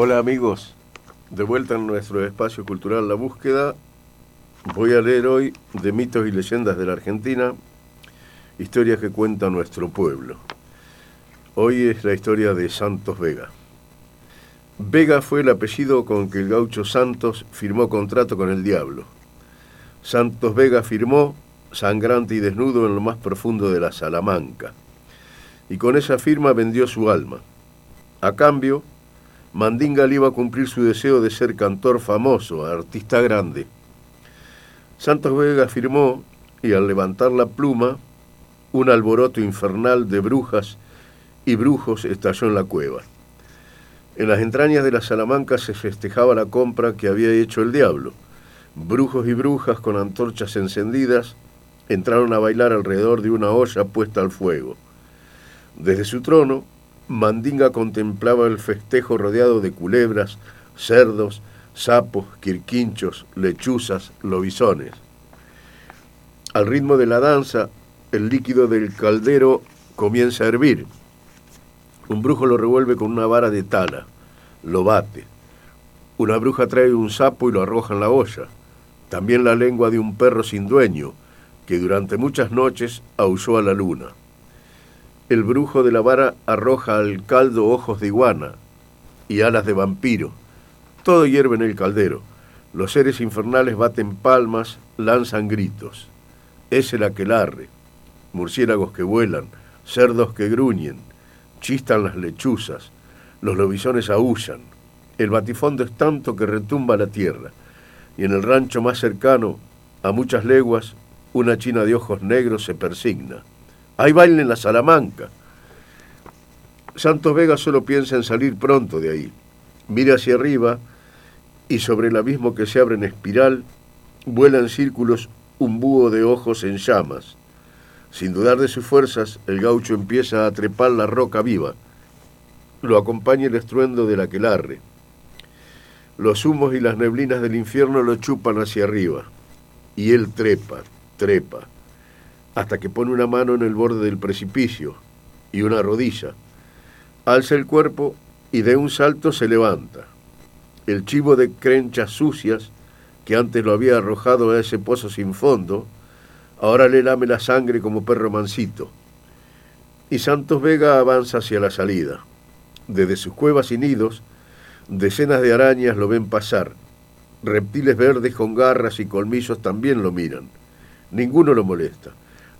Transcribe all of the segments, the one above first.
Hola amigos, de vuelta en nuestro espacio cultural La Búsqueda, voy a leer hoy de mitos y leyendas de la Argentina, historias que cuenta nuestro pueblo. Hoy es la historia de Santos Vega. Vega fue el apellido con que el gaucho Santos firmó contrato con el diablo. Santos Vega firmó, sangrante y desnudo en lo más profundo de la Salamanca, y con esa firma vendió su alma. A cambio, Mandinga le iba a cumplir su deseo de ser cantor famoso, artista grande. Santos Vega afirmó, y al levantar la pluma, un alboroto infernal de brujas y brujos estalló en la cueva. En las entrañas de la Salamanca se festejaba la compra que había hecho el diablo. Brujos y brujas con antorchas encendidas entraron a bailar alrededor de una olla puesta al fuego. Desde su trono, Mandinga contemplaba el festejo rodeado de culebras, cerdos, sapos, quirquinchos, lechuzas, lobisones. Al ritmo de la danza, el líquido del caldero comienza a hervir. Un brujo lo revuelve con una vara de tala, lo bate. Una bruja trae un sapo y lo arroja en la olla. También la lengua de un perro sin dueño, que durante muchas noches aulló a la luna. El brujo de la vara arroja al caldo ojos de iguana y alas de vampiro. Todo hierve en el caldero. Los seres infernales baten palmas, lanzan gritos. Es el aquelarre. Murciélagos que vuelan, cerdos que gruñen, chistan las lechuzas, los lobisones aullan. El batifondo es tanto que retumba la tierra. Y en el rancho más cercano, a muchas leguas, una china de ojos negros se persigna. Hay baile en la Salamanca. Santos Vega solo piensa en salir pronto de ahí. Mira hacia arriba y sobre el abismo que se abre en espiral vuela en círculos un búho de ojos en llamas. Sin dudar de sus fuerzas, el gaucho empieza a trepar la roca viva. Lo acompaña el estruendo del aquelarre. Los humos y las neblinas del infierno lo chupan hacia arriba. Y él trepa, trepa hasta que pone una mano en el borde del precipicio y una rodilla. Alza el cuerpo y de un salto se levanta. El chivo de crenchas sucias, que antes lo había arrojado a ese pozo sin fondo, ahora le lame la sangre como perro mansito. Y Santos Vega avanza hacia la salida. Desde sus cuevas y nidos, decenas de arañas lo ven pasar. Reptiles verdes con garras y colmillos también lo miran. Ninguno lo molesta.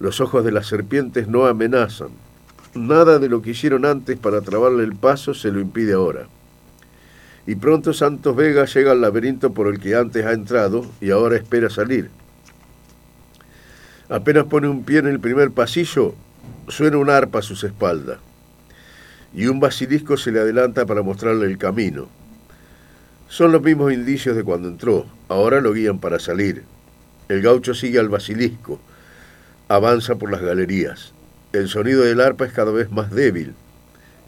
Los ojos de las serpientes no amenazan. Nada de lo que hicieron antes para trabarle el paso se lo impide ahora. Y pronto Santos Vega llega al laberinto por el que antes ha entrado y ahora espera salir. Apenas pone un pie en el primer pasillo, suena un arpa a sus espaldas. Y un basilisco se le adelanta para mostrarle el camino. Son los mismos indicios de cuando entró, ahora lo guían para salir. El gaucho sigue al basilisco, avanza por las galerías. El sonido del arpa es cada vez más débil.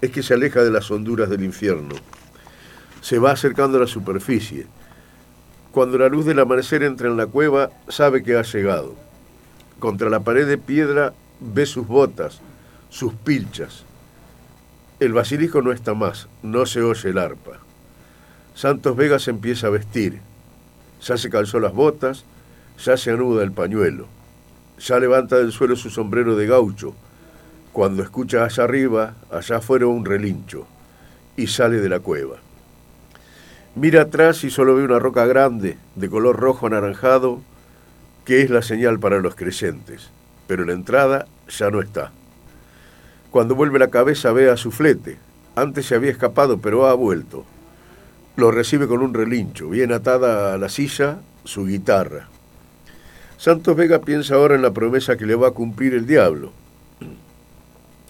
Es que se aleja de las honduras del infierno. Se va acercando a la superficie. Cuando la luz del amanecer entra en la cueva, sabe que ha llegado. Contra la pared de piedra ve sus botas, sus pilchas. El basilisco no está más, no se oye el arpa. Santos Vegas empieza a vestir. Ya se calzó las botas, ya se anuda el pañuelo ya levanta del suelo su sombrero de gaucho, cuando escucha allá arriba, allá afuera un relincho, y sale de la cueva. Mira atrás y solo ve una roca grande, de color rojo anaranjado, que es la señal para los creyentes, pero la entrada ya no está. Cuando vuelve la cabeza ve a su flete, antes se había escapado, pero ha vuelto. Lo recibe con un relincho, bien atada a la silla, su guitarra. Santos Vega piensa ahora en la promesa que le va a cumplir el diablo.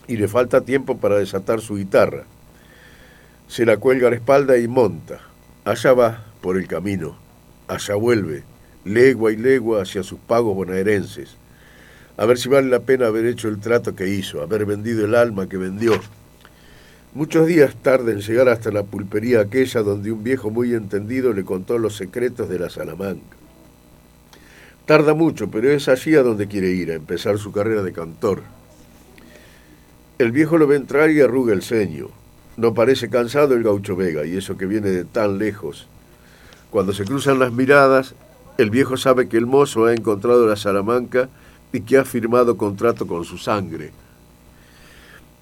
y le falta tiempo para desatar su guitarra. Se la cuelga a la espalda y monta. Allá va por el camino, allá vuelve, legua y legua hacia sus pagos bonaerenses. A ver si vale la pena haber hecho el trato que hizo, haber vendido el alma que vendió. Muchos días tarde en llegar hasta la pulpería aquella donde un viejo muy entendido le contó los secretos de la Salamanca. Tarda mucho, pero es allí a donde quiere ir, a empezar su carrera de cantor. El viejo lo ve entrar y arruga el ceño. No parece cansado el gaucho Vega, y eso que viene de tan lejos. Cuando se cruzan las miradas, el viejo sabe que el mozo ha encontrado la Salamanca y que ha firmado contrato con su sangre.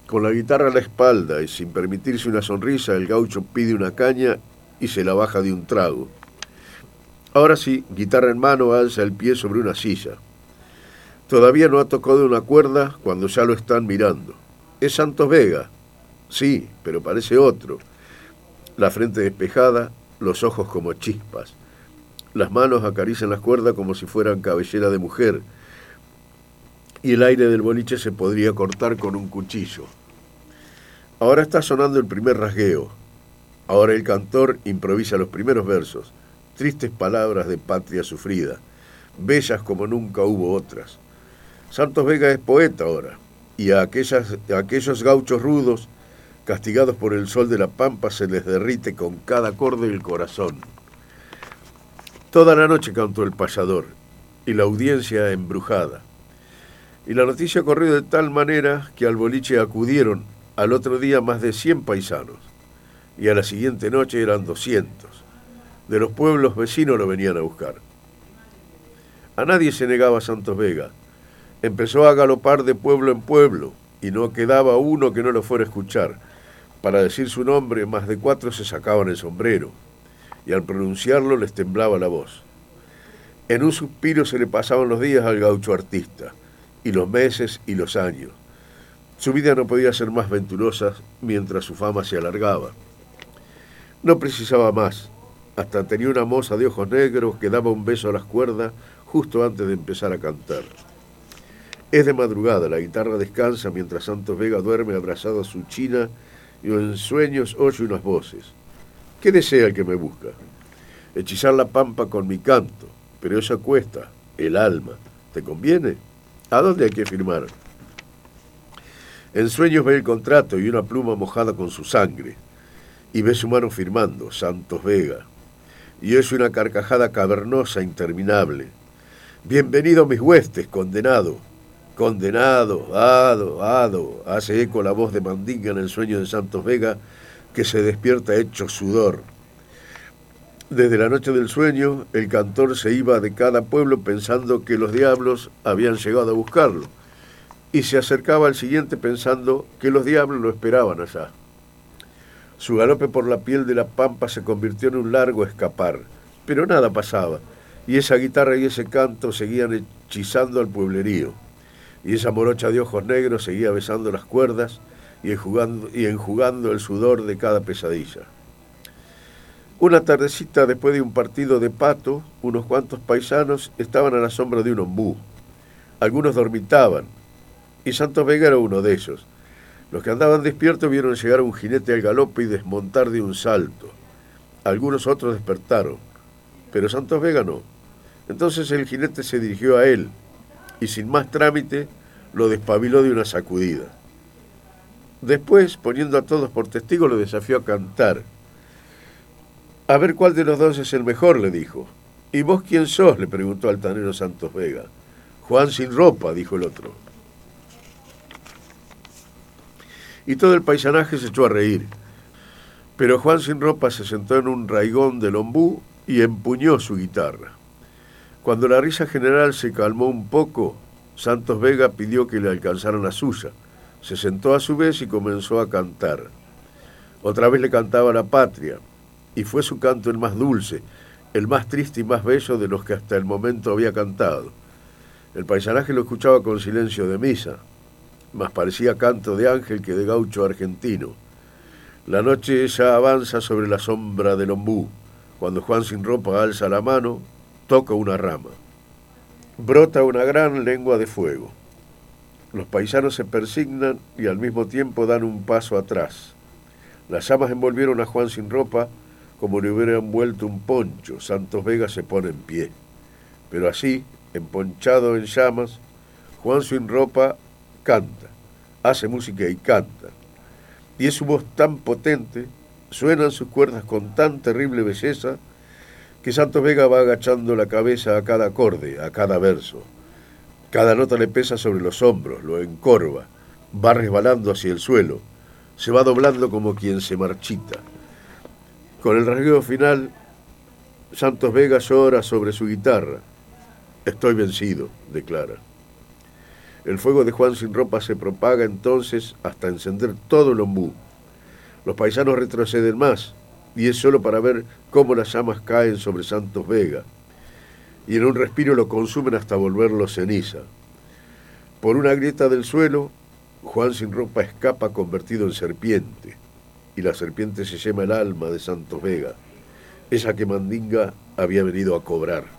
Con la guitarra a la espalda y sin permitirse una sonrisa, el gaucho pide una caña y se la baja de un trago. Ahora sí, guitarra en mano, alza el pie sobre una silla. Todavía no ha tocado una cuerda cuando ya lo están mirando. Es Santos Vega. Sí, pero parece otro. La frente despejada, los ojos como chispas. Las manos acarician las cuerdas como si fueran cabellera de mujer. Y el aire del boliche se podría cortar con un cuchillo. Ahora está sonando el primer rasgueo. Ahora el cantor improvisa los primeros versos, tristes palabras de patria sufrida, bellas como nunca hubo otras. Santos Vega es poeta ahora, y a, aquellas, a aquellos gauchos rudos, castigados por el sol de la pampa, se les derrite con cada acorde el corazón. Toda la noche cantó el payador, y la audiencia embrujada. Y la noticia corrió de tal manera que al boliche acudieron al otro día más de 100 paisanos, y a la siguiente noche eran 200. De los pueblos vecinos lo venían a buscar. A nadie se negaba Santos Vega. Empezó a galopar de pueblo en pueblo, y no quedaba uno que no lo fuera a escuchar. Para decir su nombre, más de cuatro se sacaban el sombrero, y al pronunciarlo les temblaba la voz. En un suspiro se le pasaban los días al gaucho artista, y los meses y los años. Su vida no podía ser más venturosa mientras su fama se alargaba. No precisaba más. Hasta tenía una moza de ojos negros que daba un beso a las cuerdas justo antes de empezar a cantar. Es de madrugada, la guitarra descansa mientras Santos Vega duerme abrazado a su china y en sueños oye unas voces. ¿Qué desea el que me busca? Hechizar la pampa con mi canto, pero eso cuesta, el alma. ¿Te conviene? ¿A dónde hay que firmar? En sueños ve el contrato y una pluma mojada con su sangre, y ve su mano firmando, Santos Vega, y es una carcajada cavernosa interminable. Bienvenido mis huestes, condenado. Condenado, hado, hado, hace eco la voz de Mandinga en el sueño de Santos Vega, que se despierta hecho sudor. Desde la noche del sueño, el cantor se iba de cada pueblo pensando que los diablos habían llegado a buscarlo y se acercaba al siguiente pensando que los diablos lo esperaban allá. Su galope por la piel de la pampa se convirtió en un largo escapar, pero nada pasaba, y esa guitarra y ese canto seguían hechizando al pueblerío, y esa morocha de ojos negros seguía besando las cuerdas y enjugando, el sudor de cada pesadilla. Una tardecita después de un partido de pato, unos cuantos paisanos estaban a la sombra de un ombú. Algunos dormitaban, y Santos Vega era uno de ellos. Los que andaban despiertos vieron llegar un jinete al galope y desmontar de un salto. Algunos otros despertaron, pero Santos Vega no. Entonces el jinete se dirigió a él y sin más trámite lo despabiló de una sacudida. Después, poniendo a todos por testigos, lo desafió a cantar. A ver cuál de los dos es el mejor, le dijo. ¿Y vos quién sos? le preguntó Altanero Santos Vega. Juan sin ropa, dijo el otro. Y todo el paisanaje se echó a reír. Pero Juan sin ropa se sentó en un raigón del ombú y empuñó su guitarra. Cuando la risa general se calmó un poco, Santos Vega pidió que le alcanzaran la suya. Se sentó a su vez y comenzó a cantar. Otra vez le cantaba la patria, y fue su canto el más dulce, el más triste y más bello de los que hasta el momento había cantado. El paisanaje lo escuchaba con silencio de misa, más parecía canto de ángel que de gaucho argentino. La noche ya avanza sobre la sombra del ombú. Cuando Juan sin ropa alza la mano, toca una rama. Brota una gran lengua de fuego. Los paisanos se persignan y al mismo tiempo dan un paso atrás. Las llamas envolvieron a Juan sin ropa como le hubieran vuelto un poncho. Santos Vega se pone en pie. Pero así, emponchado en llamas, Juan sin ropa canta, hace música y canta. Y es su voz tan potente, suenan sus cuerdas con tan terrible belleza, que Santos Vega va agachando la cabeza a cada acorde, a cada verso. Cada nota le pesa sobre los hombros, lo encorva, va resbalando hacia el suelo, se va doblando como quien se marchita. Con el rasgueo final, Santos Vega llora sobre su guitarra. Estoy vencido, declara. El fuego de Juan sin ropa se propaga entonces hasta encender todo el ombú. Los paisanos retroceden más, y es solo para ver cómo las llamas caen sobre Santos Vega, y en un respiro lo consumen hasta volverlo ceniza. Por una grieta del suelo, Juan sin ropa escapa convertido en serpiente y la serpiente se llama el alma de Santos Vega, esa que Mandinga había venido a cobrar.